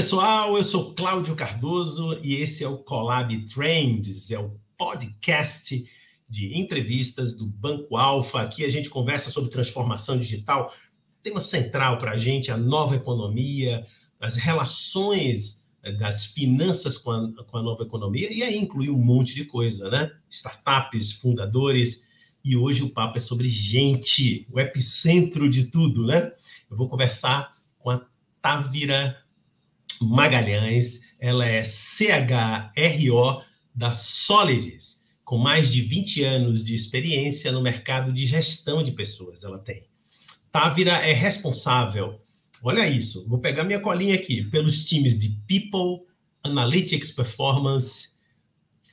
Pessoal. Eu sou Cláudio Cardoso e esse é o Collab Trends, é o podcast de entrevistas do Banco Alfa. Aqui a gente conversa sobre transformação digital. Tema central para a gente, a nova economia, as relações eh, das finanças com a, com a nova economia, e aí inclui um monte de coisa, né? Startups, fundadores, e hoje o papo é sobre gente, o epicentro de tudo, né? Eu vou conversar com a Távira Magalhães, ela é CHRO da Solides, com mais de 20 anos de experiência no mercado de gestão de pessoas, ela tem. Távira é responsável, olha isso, vou pegar minha colinha aqui, pelos times de People, Analytics Performance,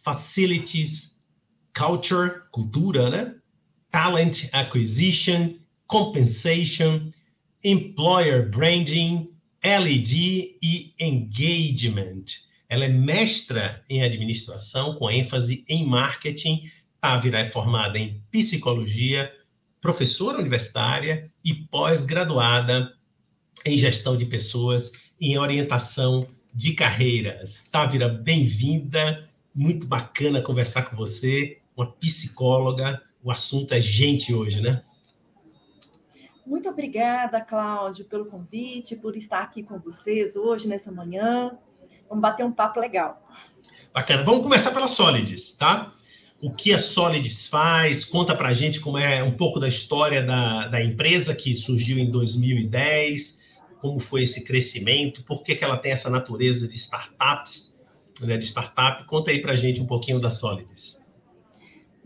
Facilities, Culture, cultura, né? Talent Acquisition, Compensation, Employer Branding, LED e Engagement. Ela é mestra em administração, com ênfase em marketing. Távira é formada em psicologia, professora universitária e pós-graduada em gestão de pessoas em orientação de carreiras. Távira, bem-vinda. Muito bacana conversar com você, uma psicóloga. O assunto é gente hoje, né? Muito obrigada, Cláudio, pelo convite, por estar aqui com vocês hoje, nessa manhã. Vamos bater um papo legal. Bacana. Vamos começar pela Solids, tá? O que a Solids faz? Conta para a gente como é um pouco da história da, da empresa que surgiu em 2010, como foi esse crescimento, por que, que ela tem essa natureza de startups, né, de startup. Conta aí para a gente um pouquinho da Solids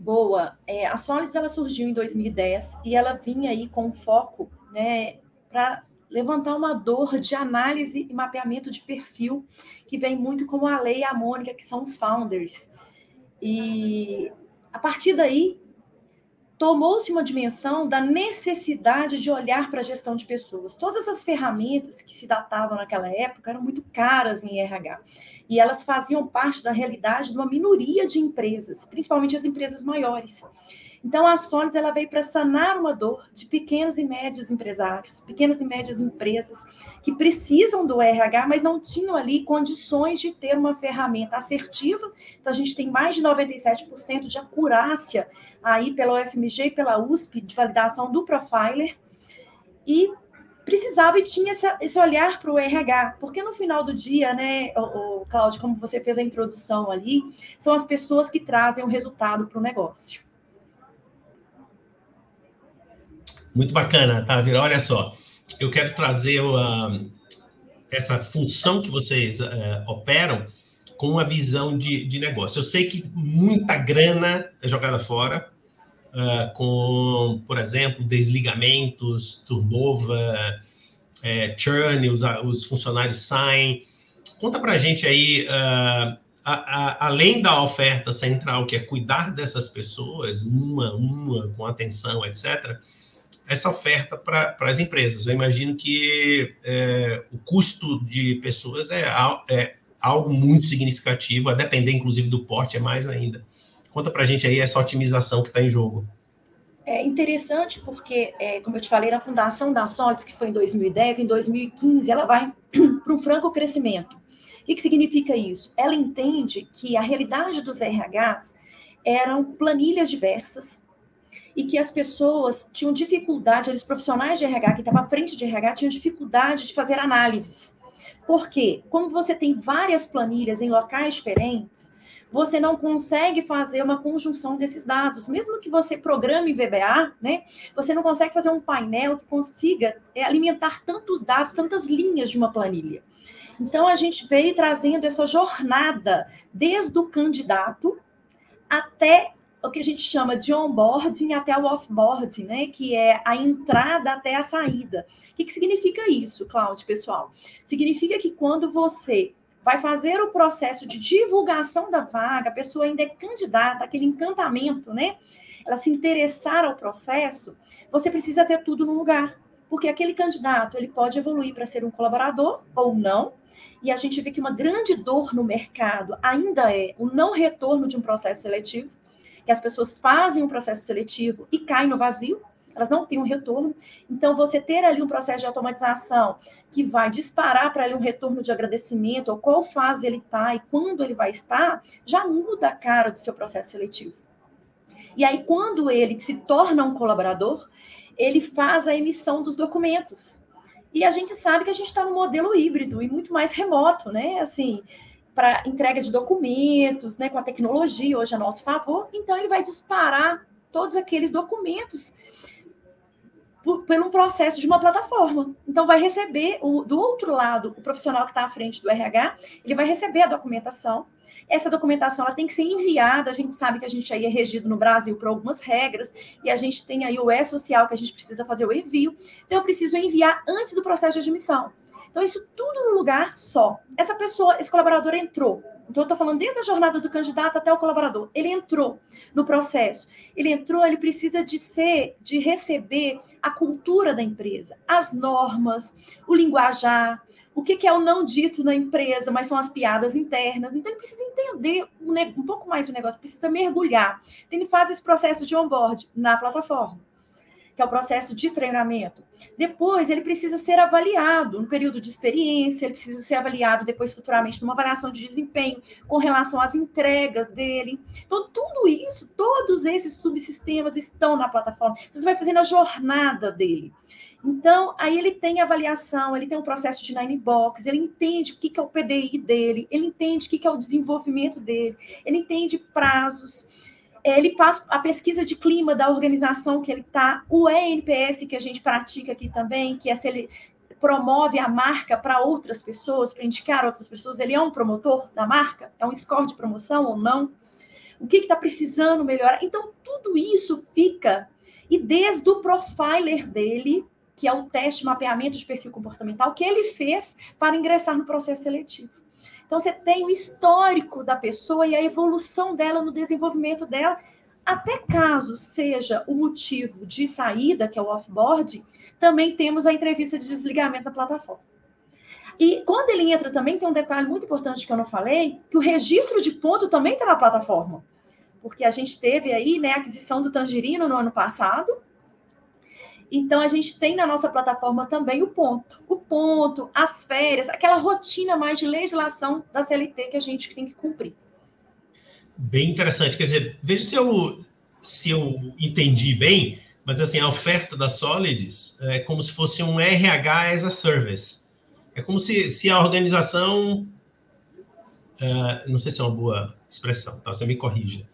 boa. É, a Solids ela surgiu em 2010 e ela vinha aí com foco, né, para levantar uma dor de análise e mapeamento de perfil que vem muito como a Lei e a Mônica, que são os founders. E a partir daí tomou-se uma dimensão da necessidade de olhar para a gestão de pessoas. Todas as ferramentas que se datavam naquela época eram muito caras em RH. E elas faziam parte da realidade de uma minoria de empresas, principalmente as empresas maiores. Então, a Solids ela veio para sanar uma dor de pequenos e médios empresários, pequenas e médias empresas que precisam do RH, mas não tinham ali condições de ter uma ferramenta assertiva. Então, a gente tem mais de 97% de acurácia aí pela UFMG e pela USP de validação do profiler. E precisava e tinha esse olhar para o RH, porque no final do dia, né, Cláudio, como você fez a introdução ali, são as pessoas que trazem o resultado para o negócio. Muito bacana, Tavira. Olha só, eu quero trazer uh, essa função que vocês uh, operam com uma visão de, de negócio. Eu sei que muita grana é jogada fora, uh, com, por exemplo, desligamentos, turnover, é, churn, os, os, funcionários saem. Conta para a gente aí, uh, a, a, além da oferta central, que é cuidar dessas pessoas, uma, uma, com atenção, etc., essa oferta para as empresas. Eu imagino que é, o custo de pessoas é, é, algo muito significativo, a depender, inclusive, do porte, é mais ainda. Conta para a gente aí essa otimização que está em jogo. É interessante porque, é, como eu te falei, na fundação da Solids, que foi em 2010, em 2015, ela vai para um franco crescimento. O que, que significa isso? Ela entende que a realidade dos RHs eram planilhas diversas, e que as pessoas tinham dificuldade, os profissionais de RH que estavam à frente de RH tinham dificuldade de fazer análises. Por quê? Como você tem várias planilhas em locais diferentes, você não consegue fazer uma conjunção desses dados. Mesmo que você programe VBA, né, você não consegue fazer um painel que consiga é, alimentar tantos dados, tantas linhas de uma planilha. Então, a gente veio trazendo essa jornada desde o candidato até o que a gente chama de onboarding até o offboarding, né? Que é a entrada até a saída. O que, que significa isso, Cláudio, pessoal? Significa que quando você vai fazer o processo de divulgação da vaga, a pessoa ainda é candidata, aquele encantamento, né? Ela se interessar ao processo, você precisa ter tudo no lugar. Porque aquele candidato, ele pode evoluir para ser um colaborador ou não. E a gente vê que uma grande dor no mercado ainda é o não retorno de um processo seletivo que as pessoas fazem um processo seletivo e caem no vazio, elas não têm um retorno. Então, você ter ali um processo de automatização que vai disparar para ele um retorno de agradecimento, ou qual fase ele está e quando ele vai estar, já muda a cara do seu processo seletivo. E aí, quando ele se torna um colaborador, ele faz a emissão dos documentos. E a gente sabe que a gente está no modelo híbrido e muito mais remoto, né? Assim, para entrega de documentos, né, com a tecnologia hoje a nosso favor, então ele vai disparar todos aqueles documentos por, um processo de uma plataforma. Então, vai receber, o, do outro lado, o profissional que está à frente do RH, ele vai receber a documentação. Essa documentação ela tem que ser enviada. A gente sabe que a gente aí é regido no Brasil por algumas regras, e a gente tem aí o E-Social, que a gente precisa fazer o envio. Então, eu preciso enviar antes do processo de admissão. Então, isso tudo no lugar só. Essa pessoa, esse colaborador entrou. Então, eu estou falando desde a jornada do candidato até o colaborador. Ele entrou no processo. Ele entrou, ele precisa de ser, de receber a cultura da empresa, as normas, o linguajar, o que, é o não dito na empresa, mas são as piadas internas. Então, ele precisa entender um, pouco mais do negócio, precisa mergulhar. Então, ele faz esse processo de onboard na plataforma que é o processo de treinamento. Depois, ele precisa ser avaliado no período de experiência, ele precisa ser avaliado depois futuramente numa avaliação de desempenho com relação às entregas dele. Então, tudo isso, todos esses subsistemas estão na plataforma. Você vai fazendo a jornada dele. Então, aí ele tem avaliação, ele tem um processo de nine box, ele entende o que é o PDI dele, ele entende o que é o desenvolvimento dele, ele entende prazos ele faz a pesquisa de clima da organização que ele está, o ENPS que a gente pratica aqui também, que é se ele promove a marca para outras pessoas, para indicar outras pessoas, ele é um promotor da marca? É um score de promoção ou não? O que está precisando melhorar? Então, tudo isso fica, e desde o profiler dele, que é o teste mapeamento de perfil comportamental, que ele fez para ingressar no processo seletivo. Então, você tem o histórico da pessoa e a evolução dela no desenvolvimento dela, até caso seja o motivo de saída, que é o offboard, também temos a entrevista de desligamento da plataforma. E quando ele entra também, tem um detalhe muito importante que eu não falei, que o registro de ponto também está na plataforma. Porque a gente teve aí né, a aquisição do Tangerino no ano passado, então, a gente tem na nossa plataforma também o ponto. O ponto, as férias, aquela rotina mais de legislação da CLT que a gente tem que cumprir. Bem interessante. Quer dizer, veja se eu, se eu entendi bem, mas assim, a oferta da Solids é como se fosse um RH as a service. É como se, se a organização. Uh, não sei se é uma boa expressão, tá? Você me corrija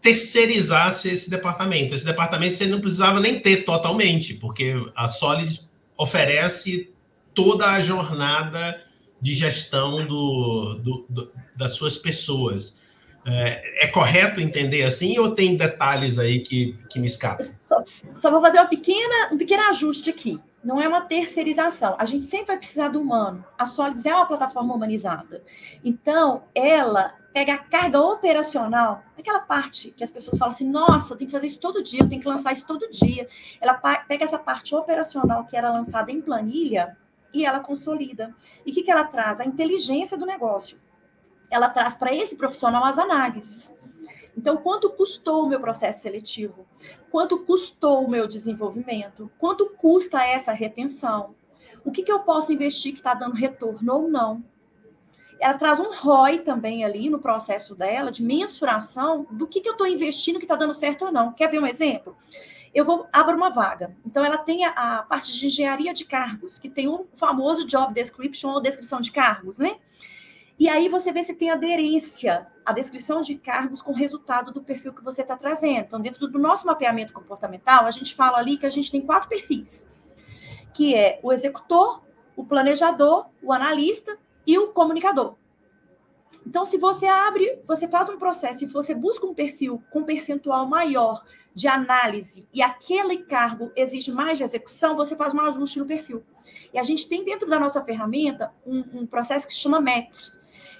terceirizasse esse departamento. Esse departamento você não precisava nem ter totalmente, porque a Solid oferece toda a jornada de gestão do, do, do das suas pessoas. É, é, correto entender assim ou tem detalhes aí que, que me escapam? Só, só, vou fazer uma pequena, um pequeno ajuste aqui. Não é uma terceirização. A gente sempre vai precisar do humano. A Solids é uma plataforma humanizada. Então, ela pega a carga operacional, aquela parte que as pessoas falam assim, nossa, tenho que fazer isso todo dia, eu tenho que lançar isso todo dia. Ela pega essa parte operacional que era lançada em planilha e ela consolida. E o que, que ela traz? A inteligência do negócio. Ela traz para esse profissional as análises. Então, quanto custou o meu processo seletivo? Quanto custou o meu desenvolvimento? Quanto custa essa retenção? O que, que eu posso investir que está dando retorno ou não? Ela traz um ROI também ali no processo dela, de mensuração do que, que eu estou investindo que está dando certo ou não. Quer ver um exemplo? Eu vou abro uma vaga. Então, ela tem a, a, parte de engenharia de cargos, que tem o famoso job description ou descrição de cargos, né? E aí você vê se tem aderência à descrição de cargos com o resultado do perfil que você está trazendo. Então, dentro do nosso mapeamento comportamental, a gente fala ali que a gente tem quatro perfis, que é o executor, o planejador, o analista e o comunicador. Então, se você abre, você faz um processo e você busca um perfil com percentual maior de análise e aquele cargo exige mais de execução, você faz um ajuste no perfil. E a gente tem dentro da nossa ferramenta um, um processo que se chama match,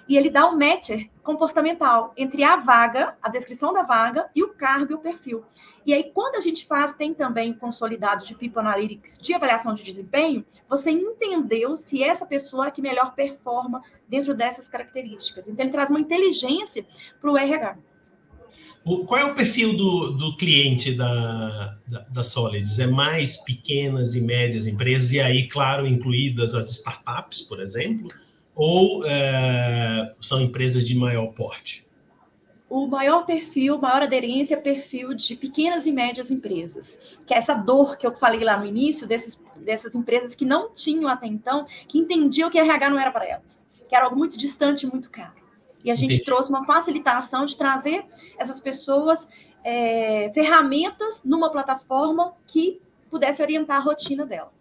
e ele dá um matcher comportamental entre a vaga, a descrição da vaga e o cargo e o perfil. E aí, quando a gente faz, tem também consolidado de People Analytics de avaliação de desempenho, você entendeu se essa pessoa é que melhor performa dentro dessas características. Então, ele traz uma inteligência para o RH. Qual é o perfil do, do cliente da, da, da Solids? É mais pequenas e médias empresas, e aí, claro, incluídas as startups, por exemplo, ou é, são empresas de maior porte? o maior perfil, maior aderência é perfil de pequenas e médias empresas, que é essa dor que eu falei lá no início, desses, dessas empresas que não tinham até então, que entendiam que RH não era para elas, que era algo muito distante e muito caro. E a gente Entendi. trouxe uma facilitação de trazer essas pessoas é, ferramentas numa plataforma que pudesse orientar a rotina dela.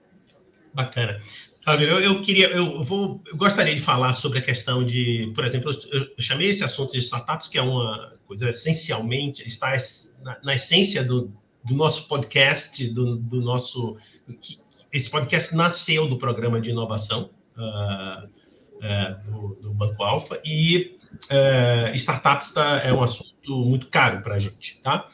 Bacana. Eu, eu, queria, eu vou, eu gostaria de falar sobre a questão de, por exemplo, eu, eu chamei esse assunto de startups, que é uma coisa essencialmente, está na, na essência do, do, nosso podcast, do, do nosso. esse podcast nasceu do programa de inovação uh, uh, do, do, Banco Alfa, e uh, startups tá, é um assunto muito caro para a gente, tá?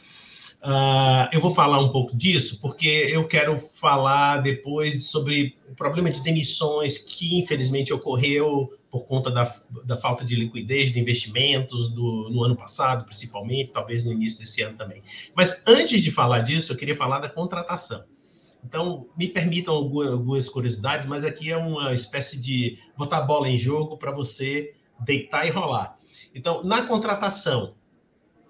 Uh, eu vou falar um pouco disso, porque eu quero falar depois sobre o problema de demissões que, infelizmente, ocorreu por conta da, da falta de liquidez de investimentos do, no ano passado, principalmente, talvez no início desse ano também. Mas antes de falar disso, eu queria falar da contratação. Então, me permitam algumas curiosidades, mas aqui é uma espécie de botar bola em jogo para você deitar e rolar. Então, na contratação,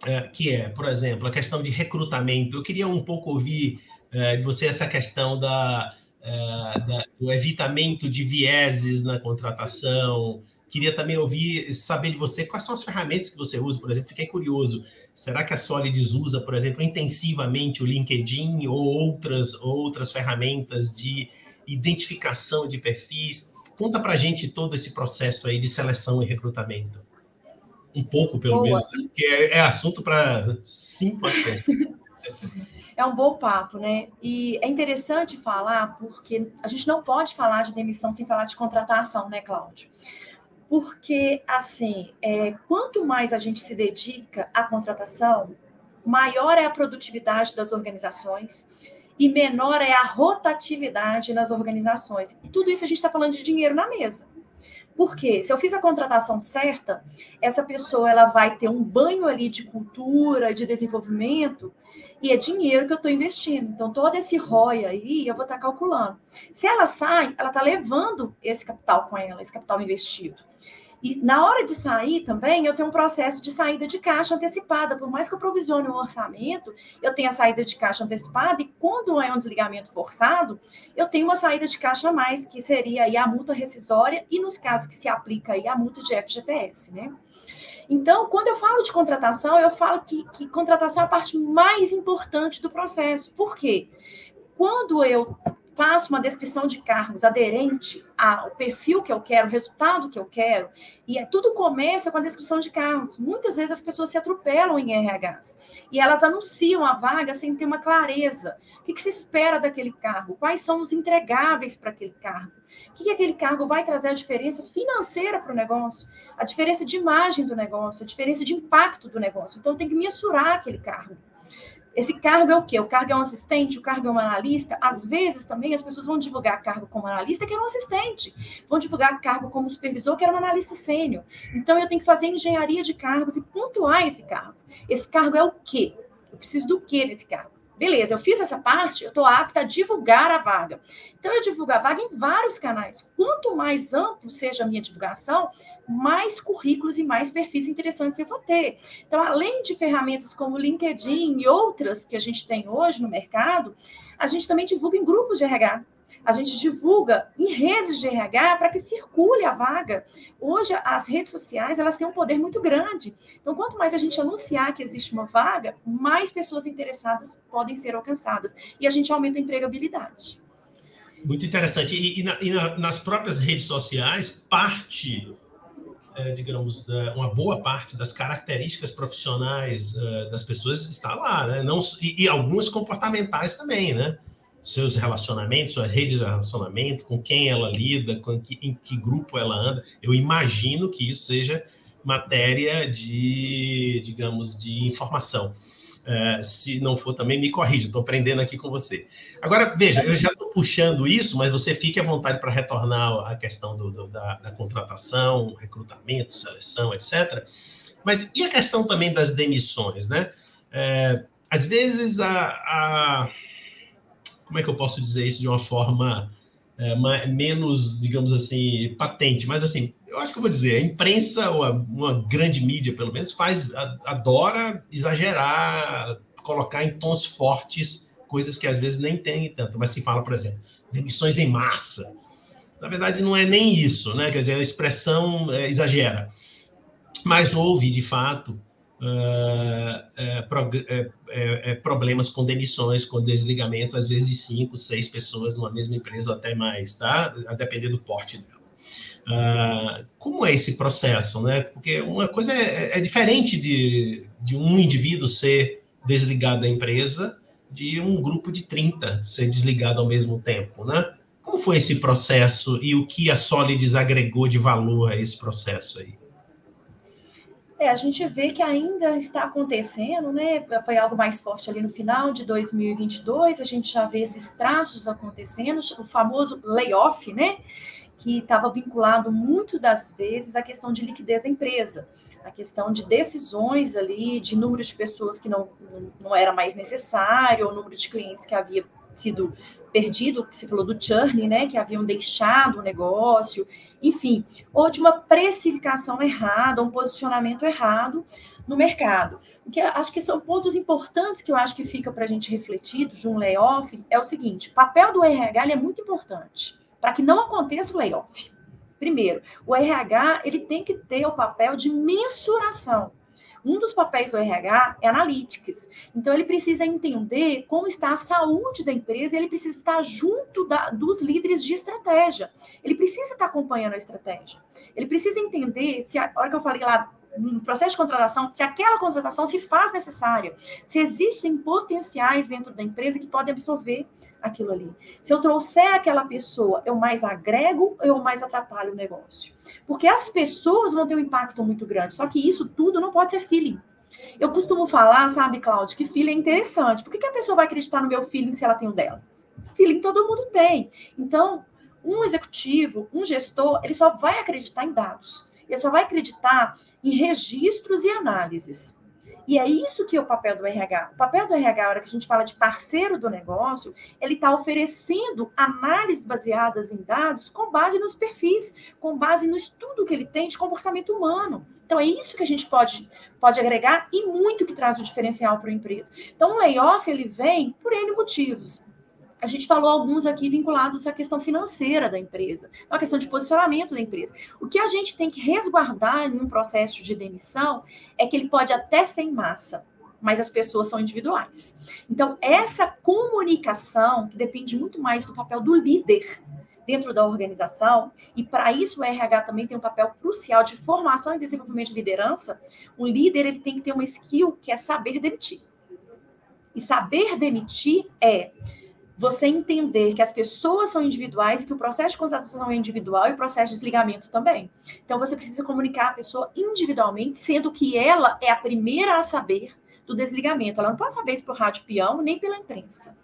é, que é, por exemplo, a questão de recrutamento. Eu queria um pouco ouvir é, de você essa questão da, é, da, do evitamento de vieses na contratação. Queria também ouvir, saber de você quais são as ferramentas que você usa, por exemplo. Fiquei curioso. Será que a Solids usa, por exemplo, intensivamente o LinkedIn ou outras, outras ferramentas de identificação de perfis? Conta para gente todo esse processo aí de seleção e recrutamento. Um pouco, pelo Boa. menos, né? porque é, é assunto para cinco podcasts. é um bom papo, né? E é interessante falar, porque a gente não pode falar de demissão sem falar de contratação, né, Cláudio? Porque, assim, é, quanto mais a gente se dedica à contratação, maior é a produtividade das organizações e menor é a rotatividade nas organizações. E tudo isso a gente está falando de dinheiro na mesa. Porque se eu fiz a contratação certa, essa pessoa ela vai ter um banho ali de cultura, de desenvolvimento, e é dinheiro que eu estou investindo. Então, todo esse ROI aí eu vou estar tá calculando. Se ela sai, ela está levando esse capital com ela, esse capital investido. E na hora de sair também, eu tenho um processo de saída de caixa antecipada. Por mais que eu provisione um orçamento, eu tenho a saída de caixa antecipada, e quando é um desligamento forçado, eu tenho uma saída de caixa a mais, que seria aí a multa rescisória, e nos casos que se aplica aí a multa de FGTS, né? Então, quando eu falo de contratação, eu falo que, que contratação é a parte mais importante do processo. Por quê? Quando eu faço uma descrição de cargos aderente ao perfil que eu quero, o resultado que eu quero, e é, tudo começa com a descrição de cargos. Muitas vezes as pessoas se atropelam em RHs e elas anunciam a vaga sem ter uma clareza. O que, que se espera daquele cargo? Quais são os entregáveis para aquele cargo? O que, que aquele cargo vai trazer a diferença financeira para o negócio, a diferença de imagem do negócio, a diferença de impacto do negócio. Então, tem que mensurar aquele cargo. Esse cargo é o quê? O cargo é um assistente, o cargo é um analista. Às vezes também as pessoas vão divulgar cargo como analista, que era um assistente. Vão divulgar cargo como supervisor, que era um analista sênior. Então eu tenho que fazer engenharia de cargos e pontuar esse cargo. Esse cargo é o quê? Eu preciso do quê nesse cargo? Beleza, eu fiz essa parte, eu estou apta a divulgar a vaga. Então, eu divulgo a vaga em vários canais. Quanto mais amplo seja a minha divulgação, mais currículos e mais perfis interessantes eu vou ter. Então, além de ferramentas como o LinkedIn e outras que a gente tem hoje no mercado, a gente também divulga em grupos de RH a gente divulga em redes de RH para que circule a vaga. Hoje, as redes sociais elas têm um poder muito grande. Então, quanto mais a gente anunciar que existe uma vaga, mais pessoas interessadas podem ser alcançadas. E a gente aumenta a empregabilidade. Muito interessante. E, e, na, e na, nas próprias redes sociais, parte é, digamos, uma boa parte das características profissionais uh, das pessoas está lá, né? Não, e, e, algumas comportamentais também, né? Seus relacionamentos, sua rede de relacionamento, com quem ela lida, com que, em que grupo ela anda. Eu imagino que isso seja matéria de, digamos, de informação. Uh, se não for também, me corrija, estou aprendendo aqui com você. Agora, veja, eu já estou puxando isso, mas você fique à vontade para retornar à questão do, do, da, da, contratação, recrutamento, seleção, etc. Mas e a questão também das demissões, né? É, às vezes a, a, como é que eu posso dizer isso de uma forma é, menos, digamos assim, patente, mas assim, eu acho que eu vou dizer, a imprensa, ou a, uma grande mídia, pelo menos, faz, adora exagerar, colocar em tons fortes coisas que às vezes nem tem tanto, mas se fala, por exemplo, demissões em massa. Na verdade, não é nem isso, né? Quer dizer, a expressão é, exagera. Mas houve, de fato, uh, uh, problemas com demissões, com desligamentos, às vezes cinco, seis pessoas numa mesma empresa ou até mais, tá? A depender do porte dela. Uh, como é esse processo, né? Porque uma coisa é, é, diferente de, de um indivíduo ser desligado da empresa de um grupo de 30 ser desligado ao mesmo tempo, né? Como foi esse processo e o que a Solids agregou de valor a esse processo aí? É, a gente vê que ainda está acontecendo, né? Foi algo mais forte ali no final de 2022, a gente já vê esses traços acontecendo, o famoso layoff, né? Que estava vinculado muito das vezes à questão de liquidez da empresa, a questão de decisões ali, de número de pessoas que não, não era mais necessário, ou número de clientes que havia sido perdido, que você falou do churn, né, que haviam deixado o negócio, enfim, ou de uma precificação errada, um posicionamento errado no mercado. O que acho que são pontos importantes que eu acho que fica para a gente refletir de um layoff é o seguinte: o papel do RH é muito importante para que não aconteça o layoff. Primeiro, o RH ele tem que ter o papel de mensuração um dos papéis do RH é analytics. Então, ele precisa entender como está a saúde da empresa ele precisa estar junto da, dos líderes de estratégia. Ele precisa estar acompanhando a estratégia. Ele precisa entender se, a hora que eu falei lá no processo de contratação, se aquela contratação se faz necessária, se existem potenciais dentro da empresa que podem absorver aquilo ali. Se eu trouxer aquela pessoa, eu mais agrego ou eu mais atrapalho o negócio? Porque as pessoas vão ter um impacto muito grande, só que isso tudo não pode ser feeling. Eu costumo falar, sabe, Cláudio, que feeling é interessante. Por que, que a pessoa vai acreditar no meu feeling se ela tem o dela? Feeling todo mundo tem. Então, um executivo, um gestor, ele só vai acreditar em dados. Ele só vai acreditar em registros e análises. E é isso que é o papel do RH. O papel do RH, a hora que a gente fala de parceiro do negócio, ele está oferecendo análises baseadas em dados com base nos perfis, com base no estudo que ele tem de comportamento humano. Então, é isso que a gente pode, pode agregar e muito que traz o diferencial para a empresa. Então, o layoff, ele vem por N motivos. A gente falou alguns aqui vinculados à questão financeira da empresa, a questão de posicionamento da empresa. O que a gente tem que resguardar em um processo de demissão é que ele pode até ser em massa, mas as pessoas são individuais. Então, essa comunicação, que depende muito mais do papel do líder dentro da organização, e para isso o RH também tem um papel crucial de formação e desenvolvimento de liderança, o líder ele tem que ter uma skill que é saber demitir. E saber demitir é você entender que as pessoas são individuais e que o processo de contratação é individual e o processo de desligamento também. Então, você precisa comunicar a pessoa individualmente, sendo que ela é a primeira a saber do desligamento. Ela não pode saber isso por rádio peão nem pela imprensa.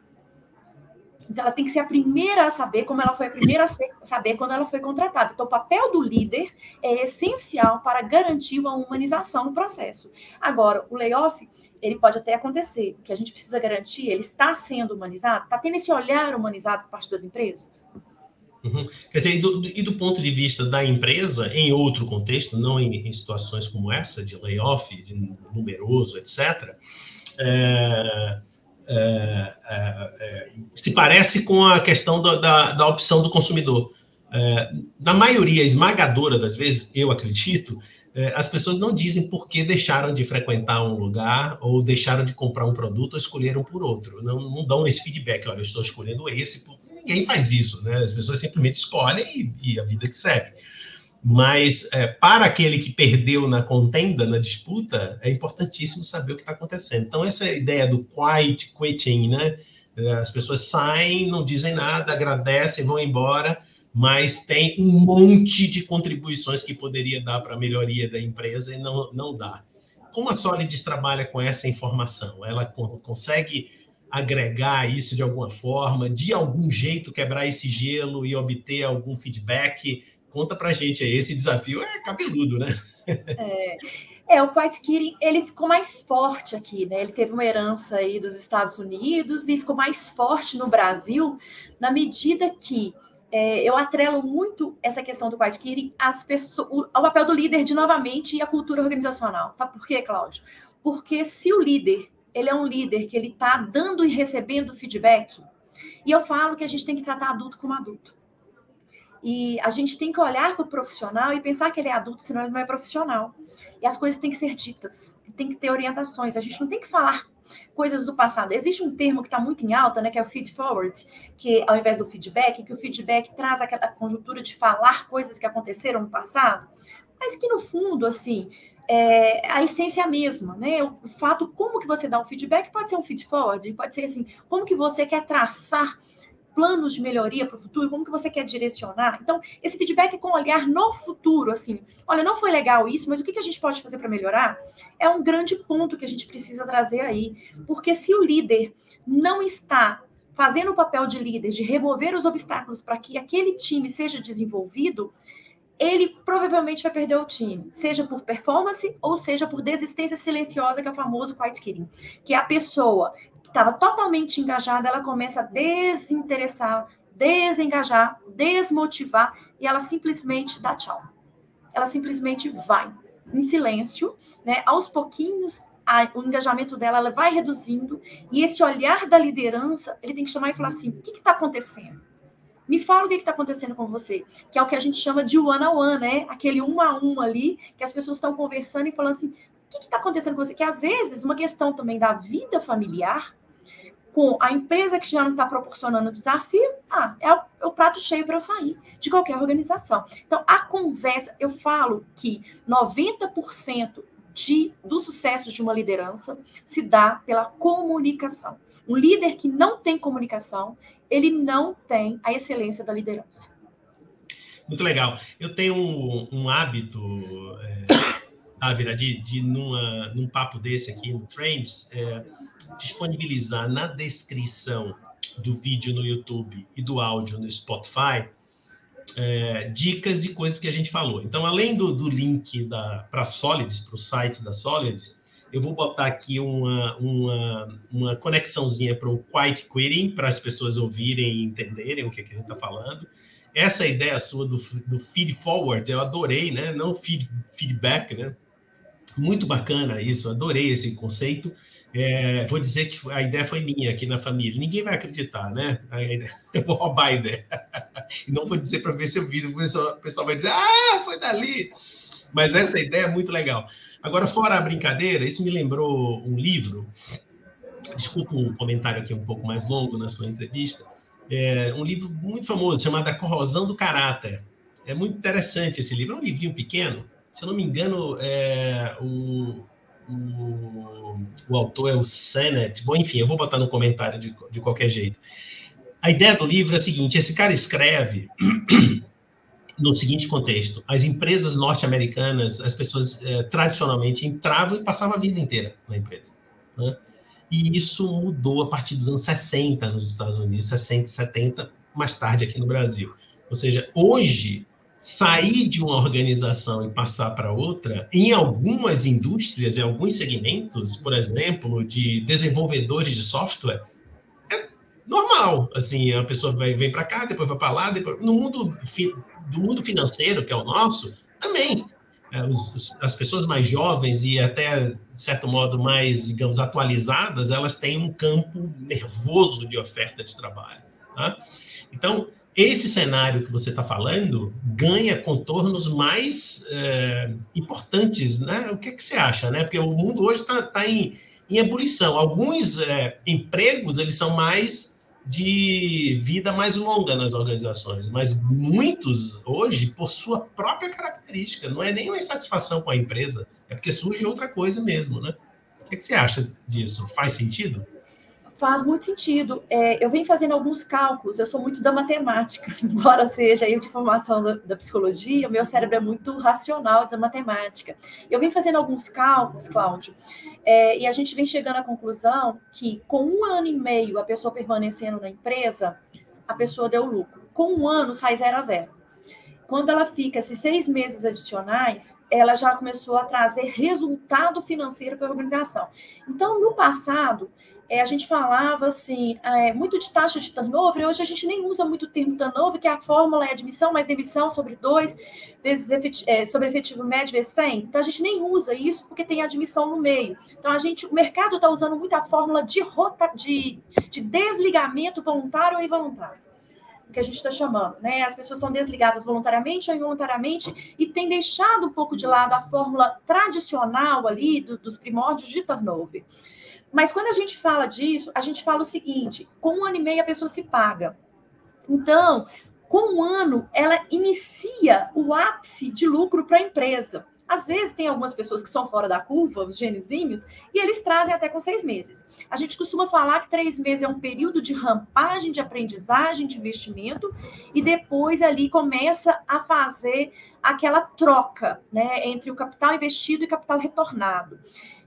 Então, ela tem que ser a primeira a saber, como ela foi a primeira a ser, saber quando ela foi contratada. Então, o papel do líder é essencial para garantir uma humanização no processo. Agora, o layoff, ele pode até acontecer. O que a gente precisa garantir, ele está sendo humanizado? Está tendo esse olhar humanizado por parte das empresas? Uhum. Quer dizer, e do, e do, ponto de vista da empresa, em outro contexto, não em, em situações como essa, de layoff, de numeroso, etc., é, é, é, é, se parece com a questão da, da, da opção do consumidor. É, na maioria esmagadora das vezes, eu acredito, é, as pessoas não dizem por que deixaram de frequentar um lugar ou deixaram de comprar um produto ou escolheram por outro. Não, não dão esse feedback, olha, eu estou escolhendo esse, porque ninguém faz isso, né? As pessoas simplesmente escolhem e, e a vida que segue. Mas é, para aquele que perdeu na contenda, na disputa, é importantíssimo saber o que está acontecendo. Então, essa ideia do quiet quitting, né? As pessoas saem, não dizem nada, agradecem, vão embora, mas tem um monte de contribuições que poderia dar para a melhoria da empresa e não, não dá. Como a Solids trabalha com essa informação? Ela consegue agregar isso de alguma forma, de algum jeito quebrar esse gelo e obter algum feedback Conta pra gente aí, esse desafio é cabeludo, né? É, É, o Quiet Quitting, ele ficou mais forte aqui, né? Ele teve uma herança aí dos Estados Unidos e ficou mais forte no Brasil na medida que é, eu atrelo muito essa questão do Quiet Quitting às pessoas, ao papel do líder de novamente e a cultura organizacional. Sabe por quê, Cláudio? Porque se o líder, ele é um líder que ele está dando e recebendo feedback, e eu falo que a gente tem que tratar adulto como adulto. E a gente tem que olhar para o profissional e pensar que ele é adulto, senão ele não é profissional. E as coisas têm que ser ditas, tem que ter orientações. A gente não tem que falar coisas do passado. Existe um termo que está muito em alta, né, que é o feed forward, que ao invés do feedback, que o feedback traz aquela conjuntura de falar coisas que aconteceram no passado, mas que no fundo, assim, é a essência é a mesma, né? O fato como que você dá um feedback pode ser um feed forward, pode ser assim, como que você quer traçar planos de melhoria para o futuro, como que você quer direcionar. Então, esse feedback é com olhar no futuro, assim, olha, não foi legal isso, mas o que, a gente pode fazer para melhorar? É um grande ponto que a gente precisa trazer aí, porque se o líder não está fazendo o papel de líder, de remover os obstáculos para que aquele time seja desenvolvido, ele provavelmente vai perder o time, seja por performance ou seja por desistência silenciosa, que é o famoso quiet quitting, que é a pessoa estava totalmente engajada, ela começa a desinteressar, desengajar, desmotivar e ela simplesmente dá tchau. Ela simplesmente vai em silêncio, né? Aos pouquinhos a, o engajamento dela ela vai reduzindo e esse olhar da liderança ele tem que chamar e falar assim: o que está acontecendo? Me fala o que está acontecendo com você, que é o que a gente chama de one on one, né? Aquele um a um ali que as pessoas estão conversando e falando assim: que está acontecendo com você? Que às vezes uma questão também da vida familiar com a empresa que já não está proporcionando desafio, ah, é o, é o prato cheio para eu sair de qualquer organização. Então, a conversa, eu falo que 90% de, do sucesso de uma liderança se dá pela comunicação. Um líder que não tem comunicação, ele não tem a excelência da liderança. Muito legal. Eu tenho um, um hábito, é, Ávila, de, de numa, num papo desse aqui no Trends, é, disponibilizar na descrição do vídeo no YouTube e do áudio no Spotify é, dicas de coisas que a gente falou. Então, além do, do link para Solids, para o site da Solids, eu vou botar aqui uma, uma, uma conexãozinha para o Quiet Quitting, para as pessoas ouvirem e entenderem o que, que a gente está falando. Essa ideia sua do, do feed forward, eu adorei, né? Não feed, feedback, né? Muito bacana isso, adorei esse conceito. É, vou dizer que a ideia foi minha aqui na família. Ninguém vai acreditar, né? Eu vou roubar a ideia. E não vou dizer para ver se vi. O pessoal, o pessoal vai dizer, ah, foi dali. Mas essa ideia é muito legal. Agora, fora a brincadeira, isso me lembrou um livro. Desculpa um comentário aqui um pouco mais longo na sua entrevista. É um livro muito famoso chamado A Corrosão do Caráter. É muito interessante esse livro. É um livrinho pequeno. Se eu não me engano, é, o, o, o autor é o Sennett. Bom, enfim, eu vou botar no comentário de, de qualquer jeito. A ideia do livro é a seguinte: esse cara escreve no seguinte contexto: as empresas norte-americanas, as pessoas eh, tradicionalmente entravam e passavam a vida inteira na empresa. Né? E isso mudou a partir dos anos 60 nos Estados Unidos, 60, 70, mais tarde aqui no Brasil. Ou seja, hoje sair de uma organização e passar para outra, em algumas indústrias, em alguns segmentos, por exemplo, de desenvolvedores de software, é normal. Assim, a pessoa vai, vem para cá, depois vai para lá, depois... no mundo do mundo financeiro, que é o nosso, também. É, as pessoas mais jovens e até, de certo modo, mais, digamos, atualizadas, elas têm um campo nervoso de oferta de trabalho. Tá? Então, esse cenário que você está falando ganha contornos mais é, importantes, né? O que, é que você acha, né? Porque o mundo hoje está tá em, em ebulição. Alguns é, empregos eles são mais de vida mais longa nas organizações, mas muitos hoje, por sua própria característica, não é nem uma insatisfação com a empresa, é porque surge outra coisa mesmo, né? O que, é que você acha disso? Faz sentido? Faz muito sentido. É, eu venho fazendo alguns cálculos, eu sou muito da matemática, embora seja eu de formação da, da, psicologia, o meu cérebro é muito racional da matemática. Eu venho fazendo alguns cálculos, Cláudio, é, e a gente vem chegando à conclusão que com um ano e meio a pessoa permanecendo na empresa, a pessoa deu lucro. Com um ano sai zero a zero. quando ela fica esses seis meses adicionais, ela já começou a trazer resultado financeiro para a organização. Então, no passado, é, a gente falava assim, é, muito de taxa de turnover, hoje a gente nem usa muito o termo turnover, que a fórmula é admissão mais demissão sobre 2 vezes efetivo, é, sobre efetivo médio vezes 100. Então a gente nem usa isso porque tem admissão no meio. Então a gente, o mercado está usando muito a fórmula de, rota, de, de desligamento voluntário ou involuntário o que a gente está chamando, né? As pessoas são desligadas voluntariamente ou involuntariamente e tem deixado um pouco de lado a fórmula tradicional ali do, dos primórdios de turnover. Mas quando a gente fala disso, a gente fala o seguinte: com um ano e meio a pessoa se paga. Então, com um ano, ela inicia o ápice de lucro para a empresa. Às vezes tem algumas pessoas que são fora da curva, os gêniozinhos, e eles trazem até com seis meses. A gente costuma falar que três meses é um período de rampagem, de aprendizagem, de investimento, e depois ali começa a fazer aquela troca né, entre o capital investido e capital retornado.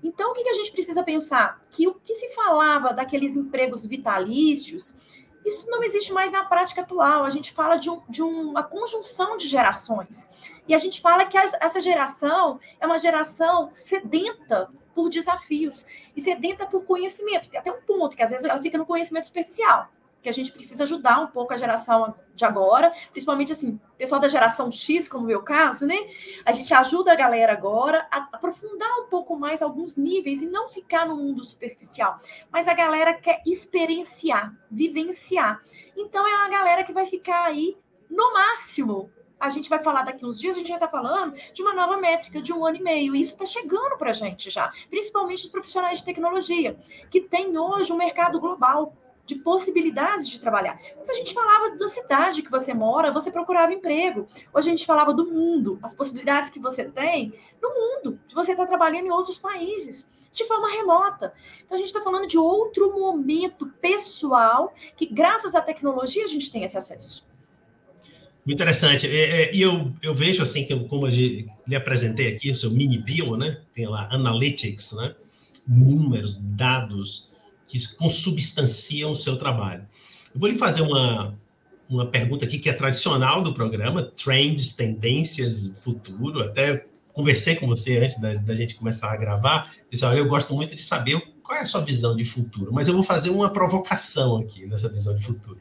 Então, o que, que a gente precisa pensar? Que o que se falava daqueles empregos vitalícios, isso não existe mais na prática atual. A gente fala de, um, de uma conjunção de gerações. E a gente fala que essa geração é uma geração sedenta por desafios e sedenta por conhecimento. Tem até um ponto que às vezes ela fica no conhecimento superficial que a gente precisa ajudar um pouco a geração de agora, principalmente assim, pessoal da geração X, como o meu caso, né? A gente ajuda a galera agora a aprofundar um pouco mais alguns níveis e não ficar no mundo superficial. Mas a galera quer experienciar, vivenciar. Então é uma galera que vai ficar aí no máximo a gente vai falar daqui uns dias, a gente já está falando de uma nova métrica de um ano e meio. E isso está chegando para a gente já, principalmente os profissionais de tecnologia, que tem hoje um mercado global de possibilidades de trabalhar. Mas a gente falava da cidade que você mora, você procurava emprego. Hoje a gente falava do mundo, as possibilidades que você tem no mundo, de você estar trabalhando em outros países, de forma remota. Então a gente está falando de outro momento pessoal que, graças à tecnologia, a gente tem esse acesso. Muito interessante. É, é, e eu, eu vejo assim, que eu, como eu lhe apresentei aqui, o seu mini bio, né? Tem lá Analytics, né? Números, dados que consubstanciam o seu trabalho. Eu vou lhe fazer uma, uma pergunta aqui que é tradicional do programa, trends, tendências, futuro. Até conversei com você antes da, da gente começar a gravar. Disse, olha, eu gosto muito de saber qual é a sua visão de futuro, mas eu vou fazer uma provocação aqui nessa visão de futuro.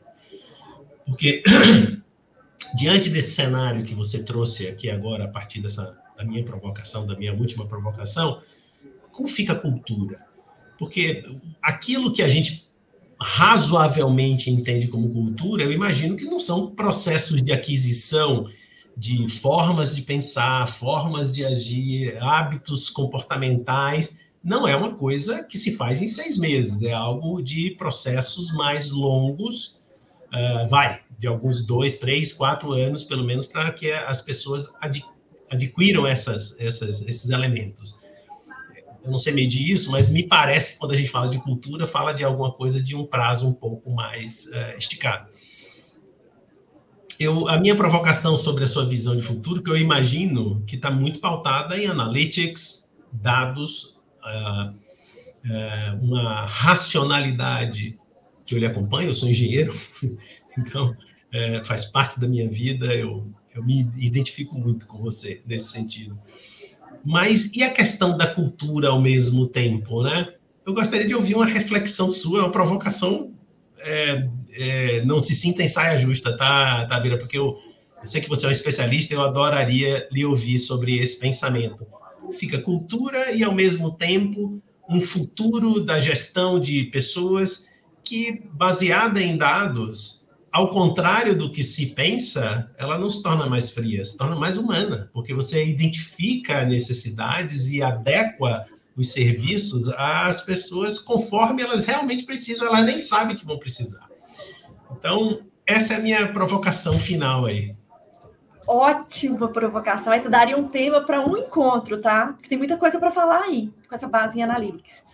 Porque, diante desse cenário que você trouxe aqui agora, a partir dessa da minha provocação, da minha última provocação, como fica a cultura? Porque aquilo que a gente razoavelmente entende como cultura, eu imagino que não são processos de aquisição de formas de pensar, formas de agir, hábitos comportamentais. Não é uma coisa que se faz em seis meses, é algo de processos mais longos, uh, vai, de alguns dois, três, quatro anos, pelo menos, para que as pessoas adquiram essas, essas, esses elementos eu não sei medir isso, mas me parece que quando a gente fala de cultura, fala de alguma coisa de um prazo um pouco mais uh, esticado. Eu, a minha provocação sobre a sua visão de futuro, que eu imagino que está muito pautada em analytics, dados, uh, uh, uma racionalidade que eu lhe acompanho, eu sou engenheiro, então faz parte da minha vida, eu, eu me identifico muito com você nesse sentido. Mas e a questão da cultura ao mesmo tempo, né? Eu gostaria de ouvir uma reflexão sua, uma provocação. É, é, não se sinta em saia justa, tá, Tabira? Porque eu, eu sei que você é um especialista, eu adoraria lhe ouvir sobre esse pensamento. Fica cultura e, ao mesmo tempo, um futuro da gestão de pessoas que, baseada em dados, ao contrário do que se pensa, ela não se torna mais fria, se torna mais humana, porque você identifica necessidades e adequa os serviços às pessoas conforme elas realmente precisam, elas nem sabem que vão precisar. Então, essa é a minha provocação final aí. Ótima provocação. Essa daria um tema para um encontro, tá? Tem muita coisa para falar aí, com essa base em analytics.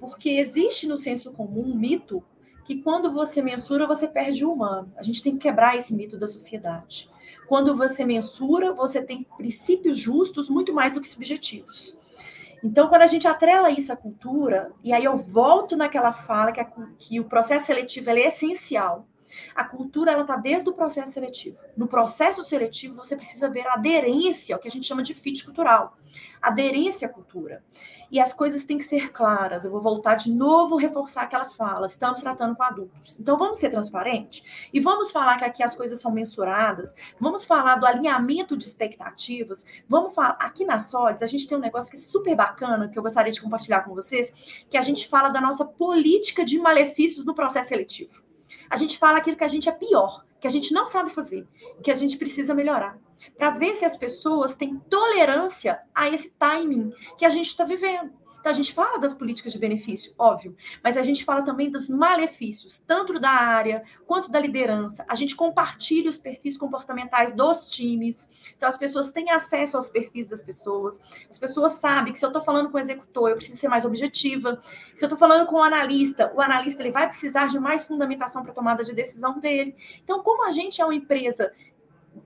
Porque existe no senso comum um mito que quando você mensura, você perde o humano. A gente tem que quebrar esse mito da sociedade. Quando você mensura, você tem princípios justos muito mais do que subjetivos. Então, quando a gente atrela isso à cultura, e aí eu volto naquela fala que, a, que o processo seletivo é essencial. A cultura ela está desde o processo seletivo. No processo seletivo você precisa ver aderência, o que a gente chama de fit cultural, aderência à cultura. E as coisas têm que ser claras. Eu vou voltar de novo reforçar aquela fala. Estamos tratando com adultos. Então vamos ser transparentes e vamos falar que aqui as coisas são mensuradas. Vamos falar do alinhamento de expectativas. Vamos falar aqui na Solids a gente tem um negócio que é super bacana que eu gostaria de compartilhar com vocês, que a gente fala da nossa política de malefícios no processo seletivo. A gente fala aquilo que a gente é pior, que a gente não sabe fazer, que a gente precisa melhorar, para ver se as pessoas têm tolerância a esse timing que a gente está vivendo. Então, a gente fala das políticas de benefício, óbvio, mas a gente fala também dos malefícios, tanto da área quanto da liderança. A gente compartilha os perfis comportamentais dos times, então as pessoas têm acesso aos perfis das pessoas, as pessoas sabem que se eu estou falando com o executor, eu preciso ser mais objetiva. Se eu estou falando com o analista, o analista ele vai precisar de mais fundamentação para a tomada de decisão dele. Então, como a gente é uma empresa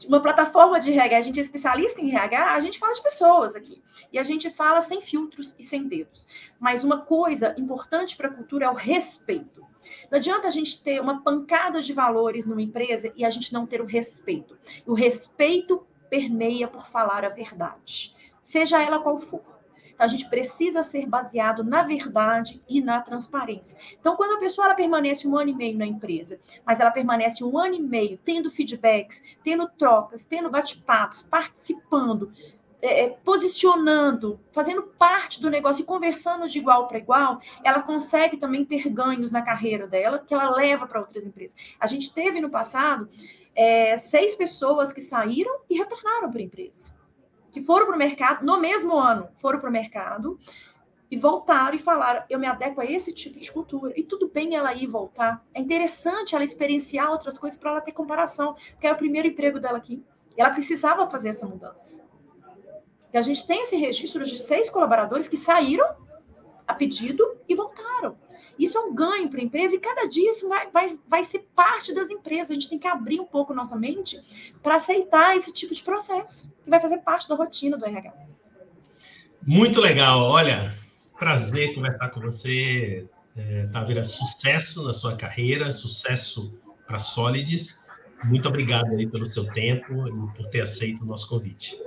uma plataforma de RH, a gente é especialista em RH, a gente fala de pessoas aqui. E a gente fala sem filtros e sem dedos. Mas uma coisa importante para a cultura é o respeito. Não adianta a gente ter uma pancada de valores numa empresa e a gente não ter o respeito. O respeito permeia por falar a verdade, seja ela qual for. A gente precisa ser baseado na verdade e na transparência. Então, quando a pessoa ela permanece um ano e meio na empresa, mas ela permanece um ano e meio tendo feedbacks, tendo trocas, tendo bate-papos, participando, é, é posicionando, fazendo parte do negócio e conversando de igual para igual, ela consegue também ter ganhos na carreira dela, que ela leva para outras empresas. A gente teve no passado é, seis pessoas que saíram e retornaram para a empresa que foram para o mercado, no mesmo ano, foram para o mercado e voltaram e falaram: eu me adequo a esse tipo de cultura. E tudo bem ela ir voltar. É interessante ela experienciar outras coisas para ela ter comparação, porque é o primeiro emprego dela aqui. E ela precisava fazer essa mudança. E a gente tem esse registro de seis colaboradores que saíram a pedido e voltaram. Isso é um ganho para a empresa e cada dia isso vai, vai, vai ser parte das empresas. A gente tem que abrir um pouco nossa mente para aceitar esse tipo de processo, que vai fazer parte da rotina do RH. Muito legal. Olha, prazer conversar com você, é, Tavira. Sucesso na sua carreira, sucesso para a Solids. Muito obrigado aí pelo seu tempo e por ter aceito o nosso convite.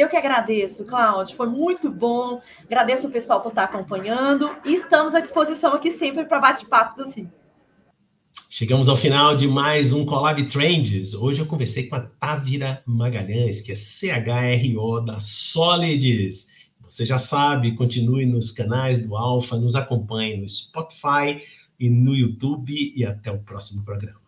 Eu que agradeço, Cláudio, foi muito bom. Agradeço o pessoal por estar acompanhando e estamos à disposição aqui sempre para bate-papos assim. Chegamos ao final de mais um Collab Trends. Hoje eu conversei com a Távira Magalhães, que é CHRO da Solids. Você já sabe, continue nos canais do Alfa, nos acompanhe no Spotify e no YouTube e até o próximo programa.